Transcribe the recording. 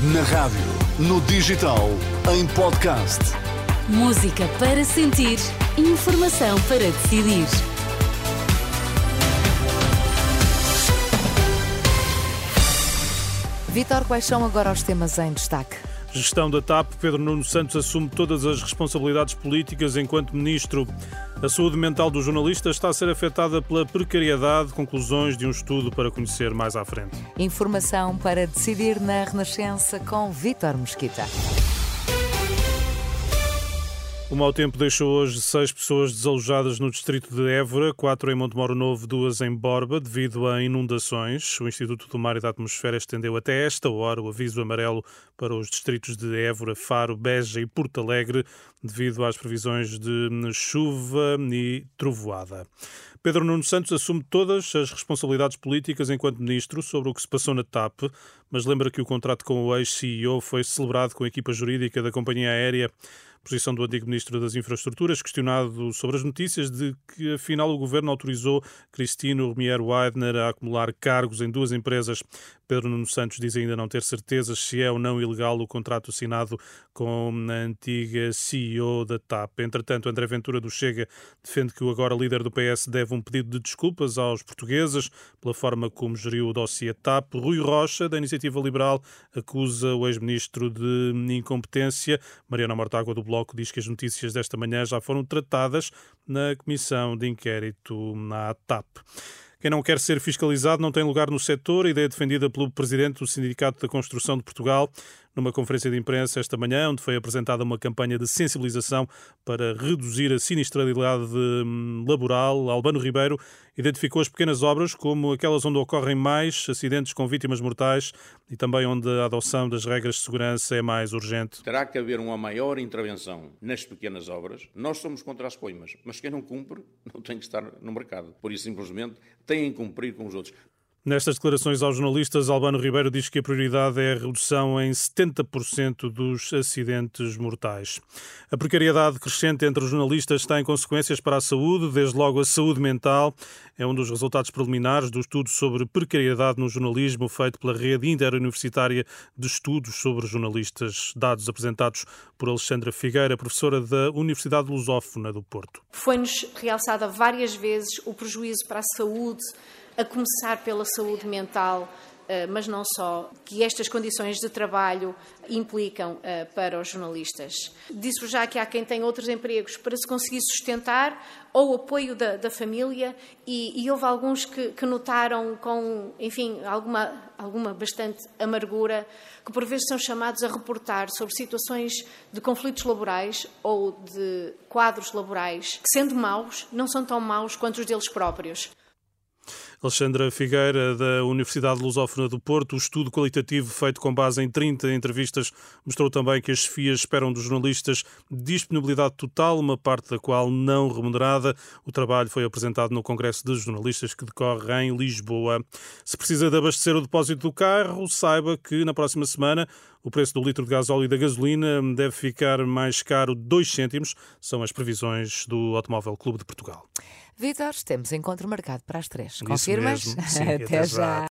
Na rádio, no digital, em podcast. Música para sentir, informação para decidir. Vitor, quais são agora os temas em destaque? Gestão da TAP, Pedro Nuno Santos assume todas as responsabilidades políticas enquanto ministro. A saúde mental dos jornalistas está a ser afetada pela precariedade, conclusões de um estudo para conhecer mais à frente. Informação para decidir na Renascença com Vitor Mesquita. O mau tempo deixou hoje seis pessoas desalojadas no distrito de Évora, quatro em Montemoro Novo, duas em Borba, devido a inundações. O Instituto do Mar e da Atmosfera estendeu até esta hora o aviso amarelo para os distritos de Évora, Faro, Beja e Porto Alegre, devido às previsões de chuva e trovoada. Pedro Nuno Santos assume todas as responsabilidades políticas enquanto ministro sobre o que se passou na TAP, mas lembra que o contrato com o ex-CEO foi celebrado com a equipa jurídica da companhia aérea posição do antigo Ministro das Infraestruturas, questionado sobre as notícias de que, afinal, o governo autorizou Cristino Romier Weidner a acumular cargos em duas empresas. Pedro Nuno Santos diz ainda não ter certezas se é ou não ilegal o contrato assinado com a antiga CEO da TAP. Entretanto, André Ventura do Chega defende que o agora líder do PS deve um pedido de desculpas aos portugueses pela forma como geriu o dossiê TAP. Rui Rocha, da Iniciativa Liberal, acusa o ex-ministro de incompetência. Mariana Mortágua do Bloco diz que as notícias desta manhã já foram tratadas na comissão de inquérito na TAP. Quem não quer ser fiscalizado não tem lugar no setor, ideia defendida pelo presidente do Sindicato da Construção de Portugal numa conferência de imprensa esta manhã, onde foi apresentada uma campanha de sensibilização para reduzir a sinistralidade hum, laboral. Albano Ribeiro identificou as pequenas obras como aquelas onde ocorrem mais acidentes com vítimas mortais e também onde a adoção das regras de segurança é mais urgente. Terá que haver uma maior intervenção nas pequenas obras. Nós somos contra as coimas, mas quem não cumpre não tem que estar no mercado. Por isso, simplesmente, têm que cumprir com os outros. Nestas declarações aos jornalistas, Albano Ribeiro diz que a prioridade é a redução em 70% dos acidentes mortais. A precariedade crescente entre os jornalistas tem consequências para a saúde, desde logo a saúde mental. É um dos resultados preliminares do estudo sobre precariedade no jornalismo feito pela Rede Interuniversitária de Estudos sobre Jornalistas, dados apresentados por Alexandra Figueira, professora da Universidade Lusófona do Porto. Foi-nos realçada várias vezes o prejuízo para a saúde a começar pela saúde mental, eh, mas não só, que estas condições de trabalho implicam eh, para os jornalistas. Disse já que há quem tem outros empregos para se conseguir sustentar ou o apoio da, da família e, e, houve alguns que, que, notaram com, enfim, alguma, alguma bastante amargura que por vezes são chamados a reportar sobre situações de conflitos laborais ou de quadros laborais que, sendo maus, não são tão maus quanto os deles próprios. Alexandra Figueira, da Universidade Lusófona do Porto. O estudo qualitativo feito com base em 30 entrevistas mostrou também que as chefias esperam dos jornalistas disponibilidade total, uma parte da qual não remunerada. O trabalho foi apresentado no Congresso de Jornalistas que decorre em Lisboa. Se precisa de abastecer o depósito do carro, saiba que na próxima semana o preço do litro de gasóleo e da gasolina deve ficar mais caro 2 cêntimos, são as previsões do Automóvel Clube de Portugal. Vitor, temos encontro marcado para as três. Isso Confirmas? mesmo. Sim, até até já. já.